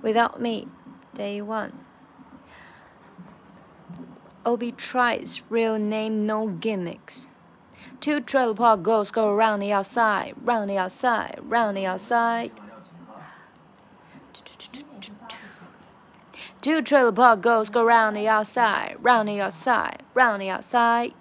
Without Me, Day One. Obie Trice real name, no gimmicks. Two trailer park girls go around the outside, round the outside, round the outside. Two trailer park girls go round the outside, round the outside, round the outside.